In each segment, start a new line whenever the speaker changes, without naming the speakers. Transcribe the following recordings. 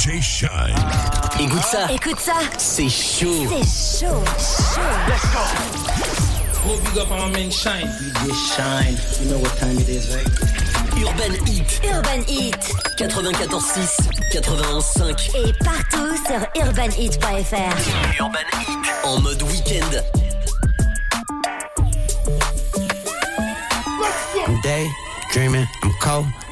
DJ Shine.
Écoute ça.
Écoute ça.
C'est chaud.
C'est chaud. Chaud.
Let's go. Big up on my man Shine.
DJ Shine. You know what time it is, right? Urban Heat.
Urban Heat.
94.6, 91.5.
Et partout sur urbanheat.fr.
Urban Heat. En mode week-end.
I'm day dreaming, I'm cold,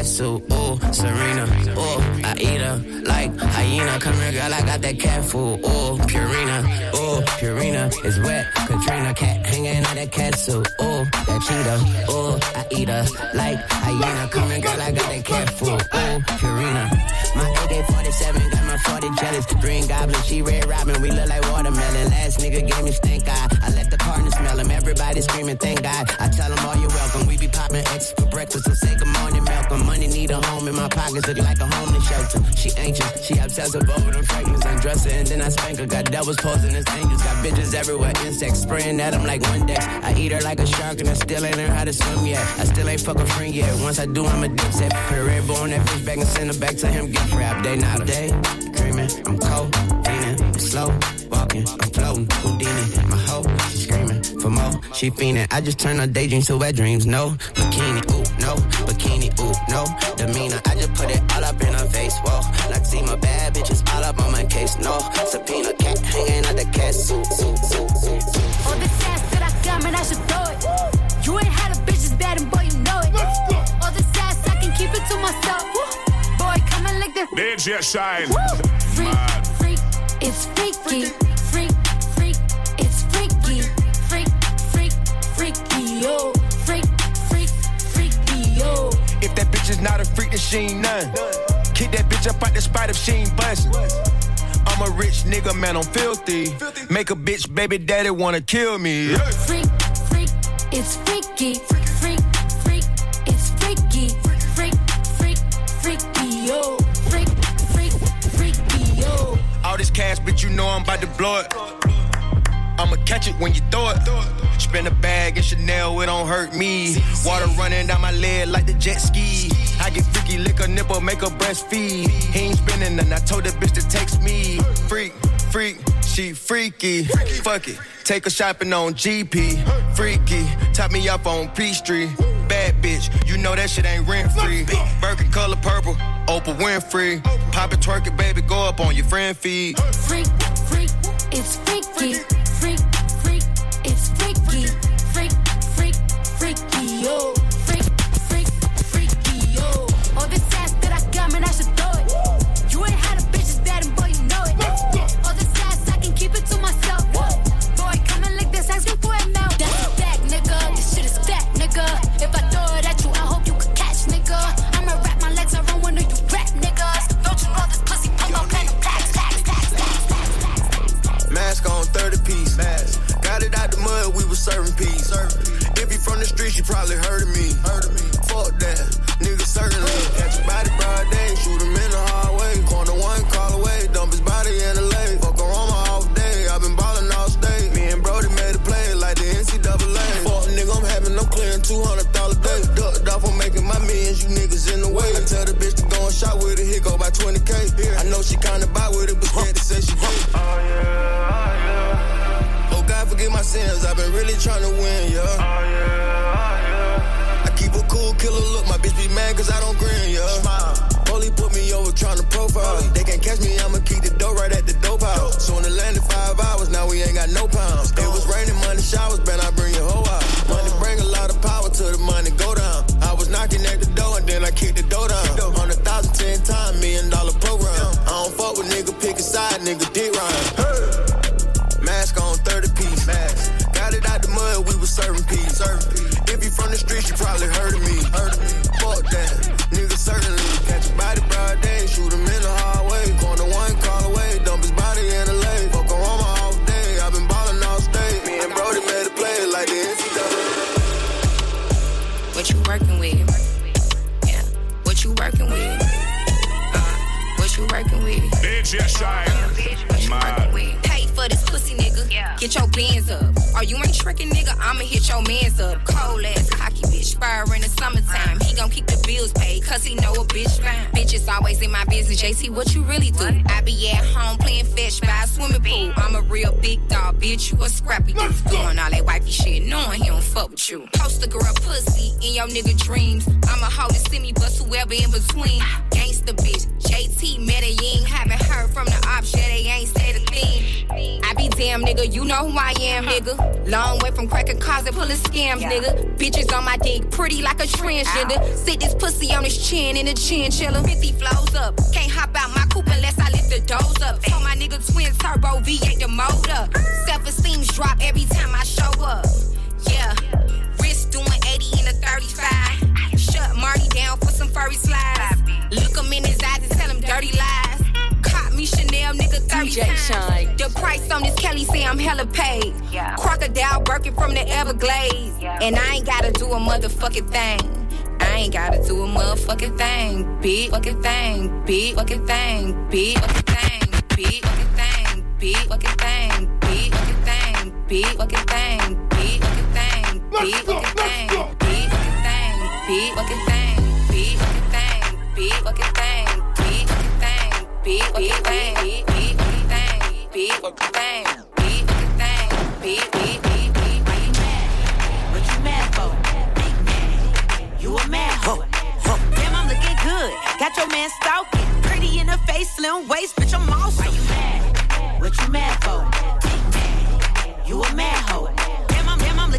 castle, ooh, Serena, ooh, I eat her like hyena. Come here, girl, I got that cat food, ooh, Purina, ooh, Purina is wet. Katrina, cat hanging out that castle, ooh, that cheetah, ooh, I eat her like hyena. Come here, girl, I got that cat food, ooh, Purina. My AK-47 got my 40 jealous. Green Goblin, she Red Robin, we look like watermelon. Last nigga gave me stink eye. I let the partner smell him. Everybody screaming, thank God. I tell them all you're welcome. We be popping X for breakfast, so say good morning, Malcolm. Money need a home in my pockets, look like a homeless shelter. She anxious, she obsessive over the fragrance. Undress her and then I spank her. Got devils posing as angels, got bitches everywhere. Insects spraying at them like one dex. I eat her like a shark and I still ain't learned how to swim yet. I still ain't fuck a friend yet. Once I do, I'm a dipset. Put a red bone that fish back and send her back to him. Get wrap, day, not a day. Dreaming, I'm cold, leaning, I'm slow, walking, I'm floating, Houdini, my hoe, she screaming for more, she fiending. I just turn her daydreams to wet dreams, no bikini, ooh, no bikini, no demeanor. I just put it all up in her face, whoa. Like see my bad bitches all up on my case, no subpoena, cat hanging out the cat suit, suit, suit, suit, suit.
All this ass that I got, man, I should throw it. You ain't had a bitch as bad, and boy, you know it. All this ass, I can keep it to myself. Boy, coming like the
DJ Shynn.
freak, freak, it's freaky.
Is not a freak, then she ain't none. Kick that bitch up out the spot if she ain't bustin'. I'm a rich nigga, man, I'm filthy. Make a bitch baby daddy wanna kill me.
Freak, freak, it's freaky. Freak, freak, it's freaky. Freak, freak, freaky, yo. Freak, freak, freaky, yo.
All this cash, bitch, you know I'm about to blow it. I'ma catch it when you throw it. Spin a bag in Chanel, it don't hurt me. Water running down my leg like the jet ski. I get freaky, lick a nipple, make her breastfeed. He ain't spinning nothing, I told that bitch to text me. Freak, freak, she freaky. Fuck it, take her shopping on GP. Freaky, top me up on P Street. Bad bitch, you know that shit ain't rent free. Birkin color purple, Oprah Winfrey. Pop it, twerk it, baby, go up on your friend feed.
Freak, freak, it's freaky. Freak, got
no. It was raining money showers,
Get your bands up. Or you ain't tricking, nigga. I'ma hit your mans up. Cold ass cocky bitch. Spur in the summertime. He gon' keep the bills paid, cause he know a bitch fine. Bitches always in my business. JC, what you really do? I be at home playing fetch by a swimming pool. I'm a real big dog, bitch. You a scrappy dude. Doing all that wifey shit, knowing don't fuck with you. Post a girl pussy in your nigga dreams. I'm a hoe to see me, bust whoever in between. Gangsta bitch. JT Medellin. Haven't heard from the ops, yeah, they ain't said a thing. I be damn, nigga. You know who I am, nigga. Long way from cracking cars and pulling scams, nigga. Bitches on my dick, pretty like a transgender. Sit this pussy on his chin in a chinchilla. 50 flows up. Can't hop out my coupe unless I lift the doors up. Told my nigga twins turbo V8 the motor. Self esteem's drop every time I show up. Yeah, wrist doing 80 in a 35. Shut down for some furry slides. In his eyes and dirty lies. Me Chanel, nigga, 30 times. The price on this Kelly say I'm hella paid. Yeah. Crocodile working from the Everglades. Yeah. And I ain't gotta do a motherfucking thing. I ain't gotta do a motherfucking thing, big Fucking thing, big Fucking thing, big Fucking thing, big Fucking thing, big Fucking thing, big Fucking thing, big Fucking thing thing. Big fucking thing. Big fucking thing. Big fucking thing. Big fucking thing. Big fucking thing. Big fucking thing. Big fucking thing. Big fucking thing. Big fucking thing. Big fucking thing. Big big big big big
What you mad for? Big man. You a mad hoe. Damn, I'm looking good. Got your man stalking. Pretty in the face, slim waist, bitch, I'm awesome. Why you mad? What you mad for? Big man. You a mad hoe.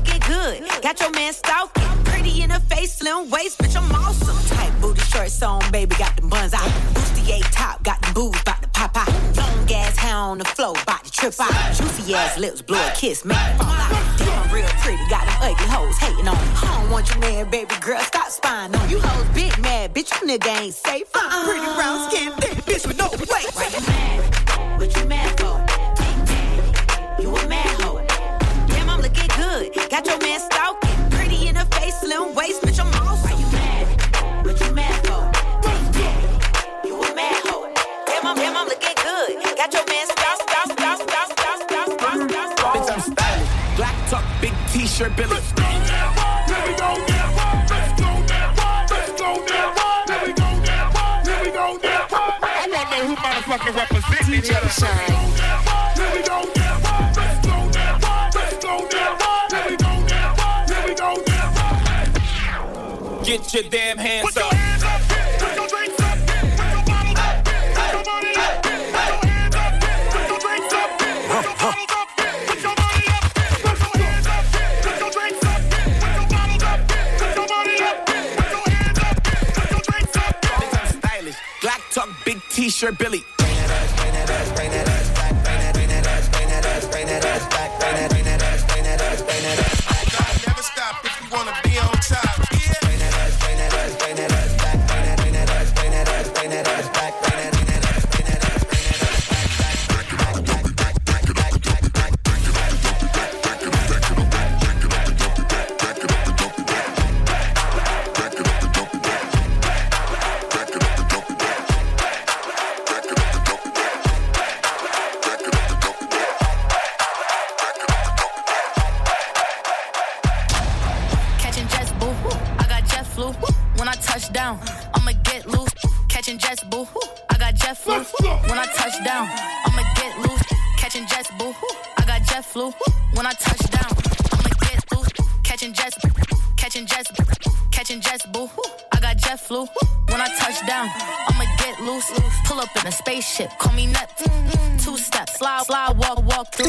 Looking good. Got your man stalking. Pretty in the face, slim waist, bitch, I'm awesome. Tight booty shorts on, baby, got the buns out. Bustier top, got the boobs, bout to pop out. Long ass hair on the floor, bout to trip out. Juicy ass lips, blow a kiss, make it fall out. Damn, I'm real pretty, got them ugly hoes hating on me. I don't want your man, baby girl, stop spying on you. hoes big mad, bitch, you nigga ain't safe. Uh-uh. Pretty brown skin, thick bitch with no weight. Why you mad? What you mad for? Man, you a mad Got your man stalking. Pretty in her face, slim waist, bitch, I'm awesome. Why you mad? What you mad for? Dang, yeah. You a mad hoe. Damn, I'm, damn, I'm looking good. Got your man stalking.
Bitch, I'm stylish. Black tuck, big t-shirt, Billy.
Let's go now. Let me
go now. Let's go
now. Let's
go
now. Let me go now. Let me go now. I want to know who motherfucking represents each other. Let me go now. Put your bottles up, put up, put your hands up, put your drinks up, put your bottles up, put your money up, put your hands up, put your drinks up.
Bitch, I'm stylish. Black tuck, big t-shirt, Billy.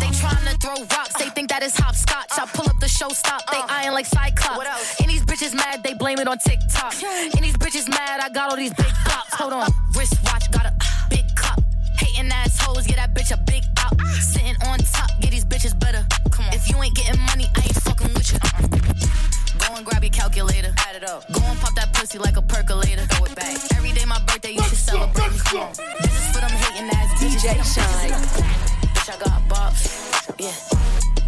They tryna throw rocks, they think that is hopscotch. I pull up the show stop, they uh. eyeing like Cyclops. And these bitches mad, they blame it on TikTok. And these bitches mad, I got all these big bops. Hold on, wristwatch, got a uh, big cup. Hating assholes, get that bitch a big out. Sitting on top, get these bitches better. Come on. If you ain't getting money, I ain't fucking with you. Uh-uh. Go and grab your calculator. Add it up. Go and pop that pussy like a percolator. Throw it back. Every day my birthday, you should celebrate. This is for them hating ass DJ Shynn. Bitch, I got bops. Yeah.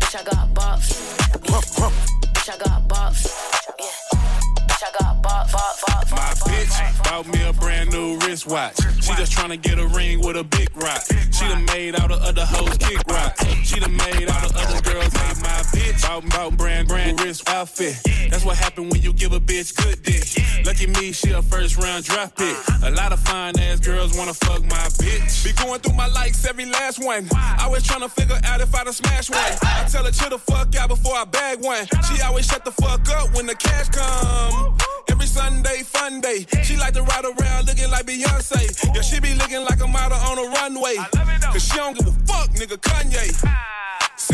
Bitch, I got bops. Yeah. Bitch, I got bops. Yeah. Bitch, I got bops. Bops.
My bitch bought me a brand new wristwatch. She just tryna get a ring with a big rock. She done made all the other hoes kick rock. She done made all the other girls hate my bitch. Bought, bought brand brand wrist outfit. That's what happen when you give a bitch good dick. Lucky me, she a first round draft pick. A lot of fine ass girls wanna fuck my bitch. Be going through my likes every last one. Always tryna figure out if I done smash one. I tell her chill the fuck out before I bag one. She always shut the fuck up when the cash come. Every like to ride around looking like Beyonce. Yeah, she be looking like a model on a runway. Cause she don't give a fuck, nigga, Kanye.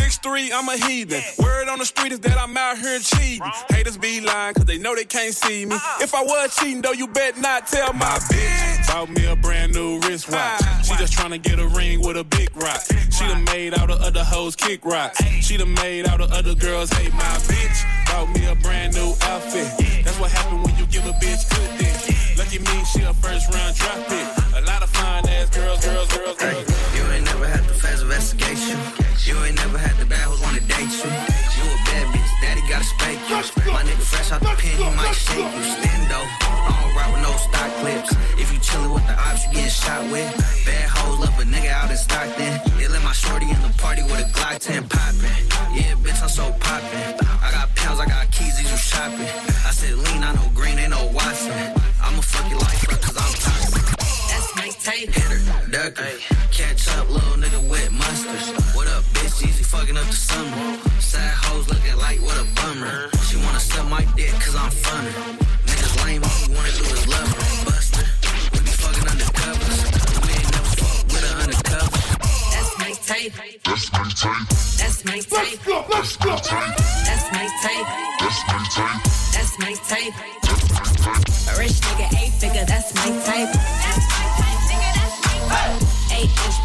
Six three, I'm a heathen. Word on the street is that I'm out here cheating. Haters be lying, cause they know they can't see me. If I was cheating, though, you bet not tell my bitch. Bought me a brand new wristwatch. She just tryna get a ring with a big rock. She done made all the other hoes kick rocks. She done made all the other girls hate my bitch. Bought me a brand new outfit. That's what happened when you give a bitch good dick. Lucky me, she a first round drop pick. A lot of fine ass girls, girls, girls, girls.
You ain't never had the fast investigation. You ain't never had the bad hoes wanna date you. You a bad bitch, daddy gotta spank you. My nigga fresh out the pen, he might shake you. Stendo, I don't ride with no stock clips. If you chillin' with the ops, you getting shot with. Bad hoes love a nigga out in Stockton. They let my shorty in the party with a Glock 10 poppin'. Yeah, bitch, I'm so poppin'. I got pounds, I got keys, these you shopping. I said lean, I know green, ain't no Watson. I'ma fuck your life up, cause I'm toxic.
That's my type.
Hit her, duck her. Catch up, little nigga with mustard. Fucking up the summer. Side hoes looking like what a bummer. She wanna suck my dick cause I'm funny. Niggas lame, all he wanna do is love her. Buster. We be fucking undercovers. We ain't never fuck with her undercover.
That's my type.
That's my type.
That's my type.
Let's go. Let's go.
That's my type. That's my type. That's my type.
A rich nigga,
eight figure, that's my type. That's my type, nigga, that's my type. Eight inch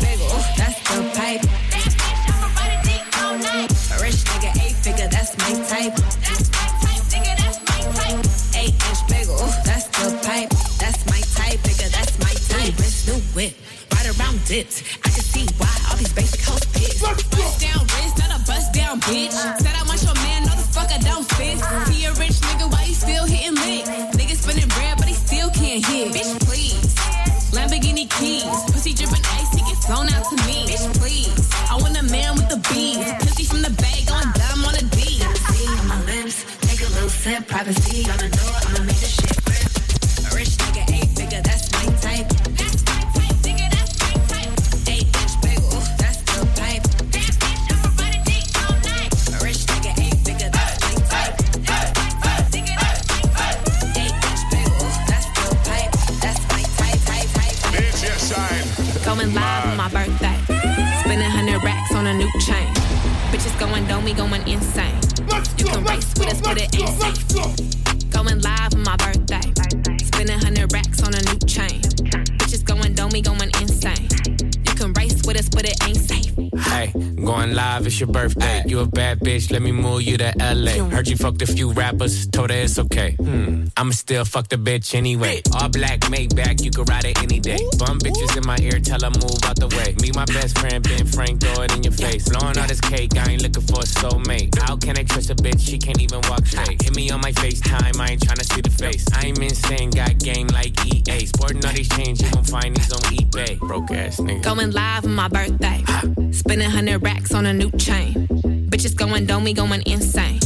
your birthday. You a bad bitch, let me move you to LA. Heard you fucked a few rappers, told her it's okay. Hmm, I'ma still fuck the bitch anyway. All black, made Maybach, you can ride it any day. Bum bitches in my ear, tell her move out the way. Me, my best friend, Ben Frank, throw it in your face. Blowing all this cake, I ain't looking for a soulmate. How can I trust a bitch? She can't even walk straight. Hit me on my FaceTime, I ain't tryna see the face. I'm insane, got game like EA. Sporting all these chains, you gon' find these on eBay. Broke ass nigga.
Going live on my birthday. Spending hundred racks on a new chain. Bitches going dome, we going insane.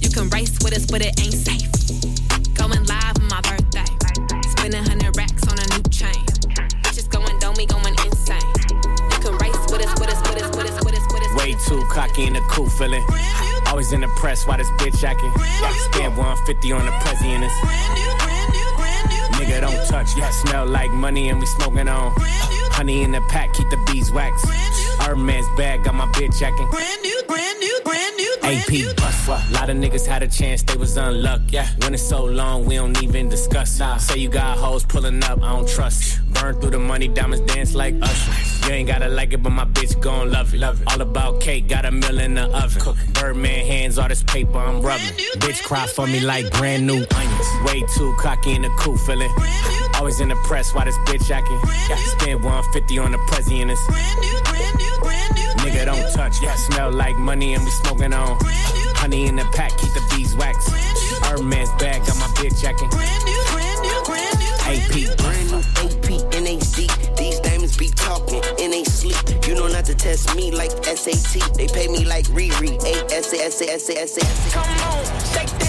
You can race with us, but it ain't safe.
Cocky in the cool feeling. Always in the press, why this bitch acting? Spend 150 on the this. Nigga, don't touch, yeah, smell like money and we smoking on. Honey in the pack, keep the beeswax. Hermes bag, got my bitch acting.
Brand new, brand new, brand new,
AP. A lot of niggas had a chance, they was unlucky. Yeah, when it's so long, we don't even discuss. Nah, say you got hoes pulling up, I don't trust. Burn through the money, diamonds dance like us. You ain't gotta like it, but my bitch gon' love it. Love it. All about cake, got a mill in the oven. Birdman hands, all this paper I'm rubbing. Bitch cry for me like brand new onions. Way too cocky in the cool feeling. Always in the press, why this bitch acting? Yeah, spend 150 on the president. Nigga don't touch, yeah, smell like money and we smoking on. Honey in the pack, keep the beeswax. Hermes bag, got my bitch acting. AP,
brand new AP, NAC. These diamonds be talking, and they sleep. You know not to test me like SAT. They pay me like Riri. A S A S A S A S A.
Come on, shake that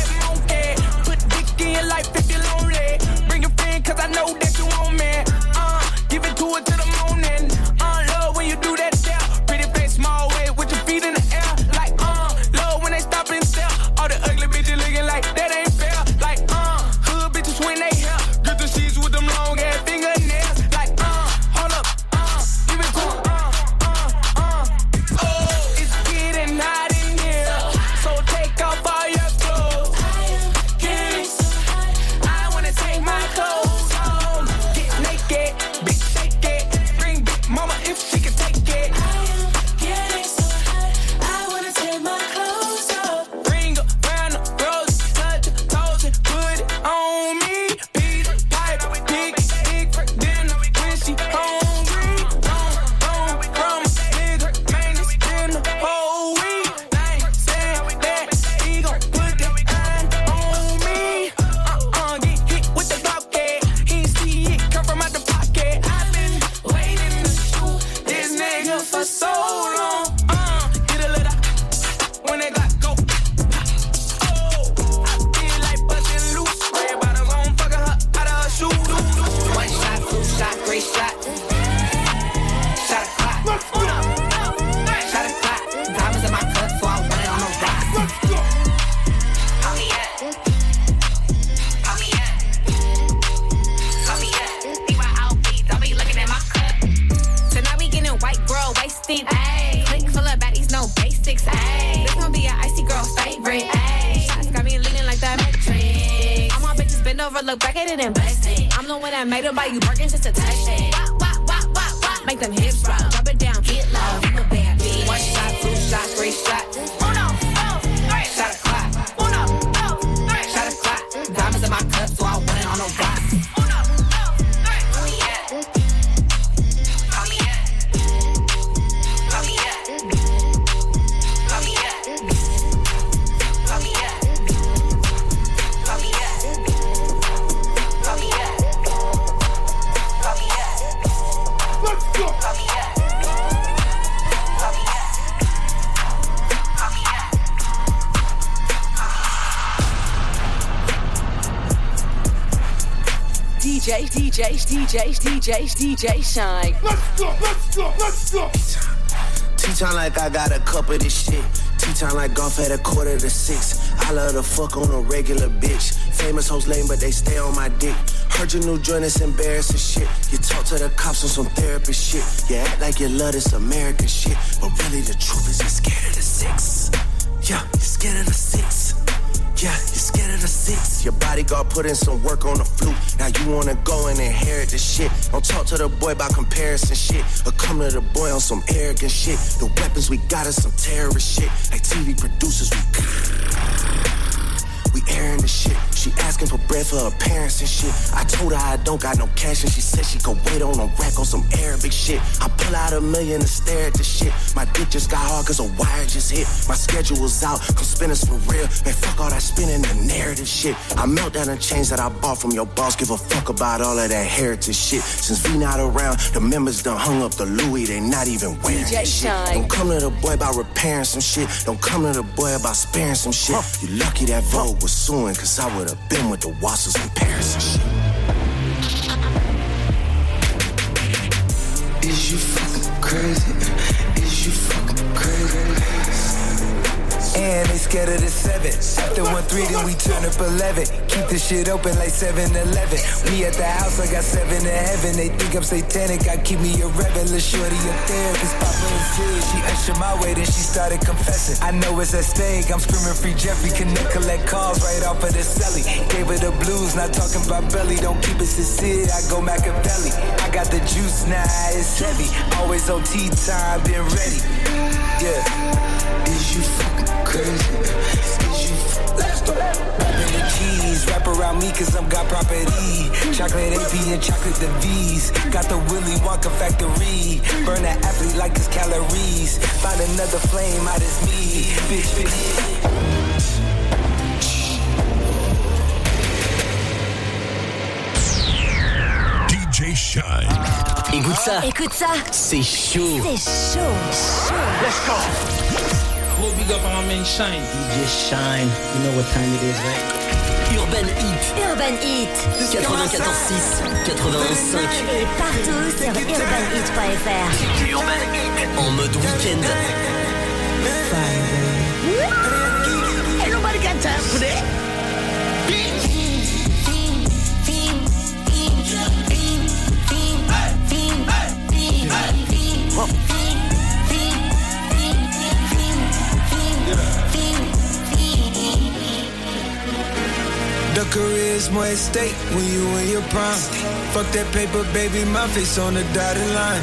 basics. Ayy. This gon' be an icy girl favorite. Ayy. Shots got me leaning like that matrix. All my bitches bend over, look back at it and bless it. I'm the one that made her buy you Birkins just to touch it. Wah, wah, wah, wah, wah. Make them hips roll. Drop it down, get low. You a bad bitch.
One shot, two shot, three shot.
DJ, DJ, DJ, DJ, DJ Shynn.
Let's go. Let's go. Let's go.
Tea time like I got a cup of this shit. Tea time like golf at a quarter to six. I love to fuck on a regular bitch. Famous hoes lame, but they stay on my dick. Heard your new joint is embarrassing shit. You talk to the cops on some therapist shit. You act like you love this American shit. But really the truth is you're scared of the six. Yeah, you're scared of the six. Yeah, you're scared of the six. Your bodyguard put in some work on the flute. Now you wanna go and inherit the shit. Don't talk to the boy about comparison shit. Or come to the boy on some arrogant shit. The weapons we got is some terrorist shit. Like TV producers, we. We airing the shit. She asking for bread for her parents and shit. I told her I don't got no cash and she said she could wait on a rack on some Arabic shit. I pull out a million and stare at the shit. My dick just got hard cause a wire just hit. My schedule's out, come spinners for real. Man, fuck all that spinning the narrative shit. I melt down the chains that I bought from your boss. Give a fuck about all of that heritage shit. Since V not around, the members done hung up the Louis. They not even wearing
DJ
shit.
Shynn.
Don't come to the boy about repairing some shit. Don't come to the boy about sparing some shit. You lucky that Vogue was suing, cause I would've been with the Wassers in Paris. Is you fucking crazy? Is you fucking
scared of the seven. After one three, then we turn up eleven. Keep the shit open like 7-Eleven. We at the house, I got seven in heaven. They think I'm satanic, I keep me a rebel. Lil' shorty a therapist, Papa and Sid. She ushered my way, then she started confessing. I know it's at stake, I'm screaming free Jeffrey. Connect, collect calls right off of the celly. Gave her the blues, not talking about belly. Don't keep it sincere, I go Machiavelli. I got the juice now, it's heavy. Always on tea time, been ready. Yeah. Is you fucking crazy? Is you Let's go. Rapping the cheese, wrap around me cause I'm got property. Chocolate AP and chocolate the V's. Got the Willy Wonka factory. Burn that athlete like it's calories. Find another flame out as me. Bitch, bitch.
DJ Shynn.
Écoute ça. Écoute ça.
C'est chaud.
C'est chaud. Chaud.
Let's go. Big up Shine. DJ Shine. You know what time it is, right?
Urban Heat. Urban Heat.
94.6, 91.5.
Et partout sur urbanheat.fr.
Urban Heat. En mode week-end.
Ain't nobody got time for that.
The more at stake when you in your prime. Fuck that paper, baby, my face on the dotted line.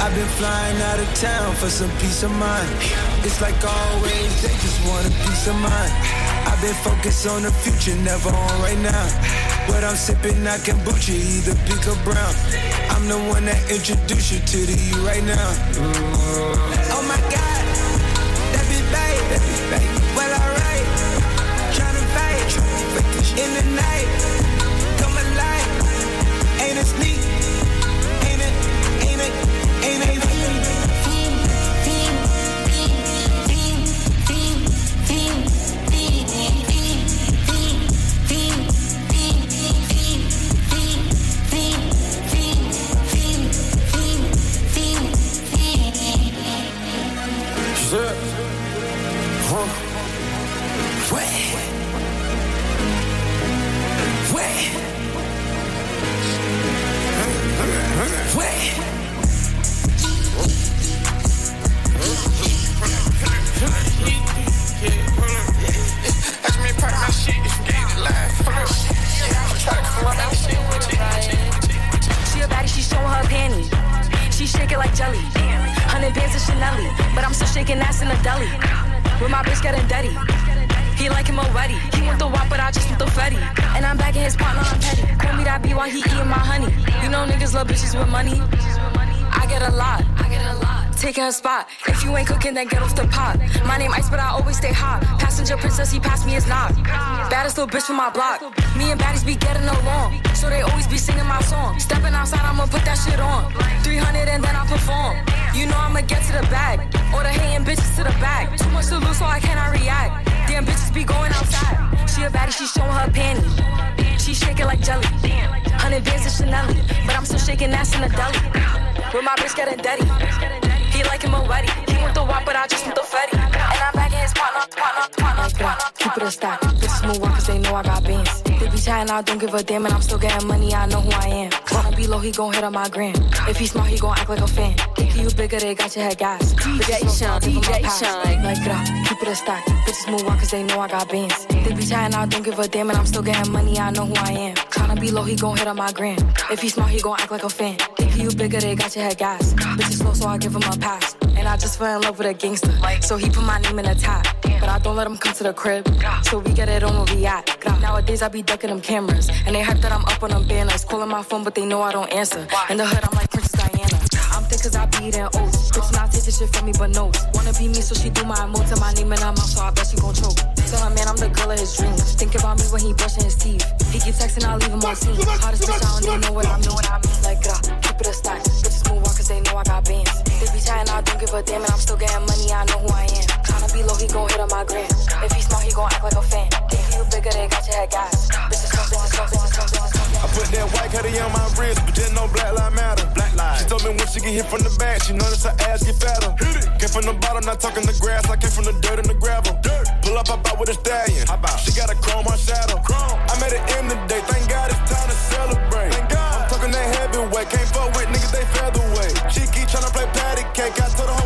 I've been flying out of town for some peace of mind. It's like always, they just want a peace of mind. I've been focused on the future, never on right now. What I'm sipping, I can kombucha, either pink or brown. I'm the one that introduced you to the you right now. Oh my God, that be babe, that be babe. In the night.
Taking her spot. If you ain't cooking, then get off the pot. My name Ice, but I always stay hot. Passenger princess, he passed me his knock. Baddest little bitch from my block. Me and baddies be getting along. So they always be singing my song. Stepping outside, I'ma put that shit on. 300 and then I perform. You know I'ma get to the bag. Or the hating bitches to the back. Too much to lose, so I cannot react. Damn bitches be going outside. She a baddie, she showing her panties. She shaking like jelly. Hundred bands of Chanel, but I'm still shaking ass in the deli. With my bitch getting dirty. He like him already. He want the wop, but I just want the fetty. And I'm back in his partner, partner, partner, partner. Keep it a stack. Bitches move on cause they know I got bands. They be chatting, I don't give a damn, and I'm still getting money. I know who I am. Wanna be low, he gon' hit on my gram. If he smart, he gon' act like a fan. Think you bigger, they got your head gas.
DJ Shynn, DJ Shynn.
Like grah, keep it a stack. Bitches move on cause they know I got bands. They be chatting, I don't give a damn, and I'm still getting money. I know who I am. Tryna be low, he gon' hit on my gram. If he smart, he gon' act like a fan. Think you bigger, they got your head gas. Bitches slow, so I give him a pass. And I just fell in love with a gangster. So he put my name in the top. But I don't let him come to the crib. So we get it on where we at. Nowadays I be ducking them cameras. And they hype that I'm up on them banners. Calling my phone, but they know I don't answer. In the hood, I'm like I be eating oats. Bitch not taking shit from me, but knows. Wanna be me, so she do my emotes and my name in her mouth, so I bet she gon' choke. Tell her man I'm the girl of his dreams. Think about me when he brushing his teeth. He keep texting, I leave him on scene. Hottest bitch, I don't even know what I mean. what I mean. Like, uh, keep it a stack. Bitches move on cause they know I got bands. They be chatting, I don't give a damn, and I'm still getting money, I know who I am. Tryna be low, he gon' hit on my gram. If he smart, he gon' act like a fan. Think you bigger, they got your head gas. Bitches come, bitches come, bitches come, bitches come.
Put that white cutty on my wrist, but just no black lives matter. Black lives. She
told me when she get hit from the back, she notice her ass get fatter. Hit it. Came from the bottom, not talking the grass. I came from the dirt and the gravel. Dirt. Pull up, I out with a stallion. How about? She got a chrome on shadow. Chrome. I made it in today. Thank God it's time to celebrate. Thank God. I'm talking that heavyweight. Can't fuck with niggas, they featherweight. She keep to play patty cake. I told her,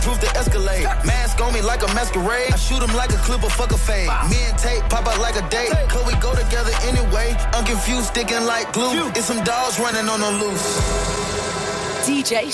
bulletproof the Escalade. Mask on me like a masquerade. I shoot him like a clip of fuck a fade. Me and Tate pop out like a date. Cause we go together anyway. I'm confused, sticking like glue. It's some dogs running on the loose.
DJ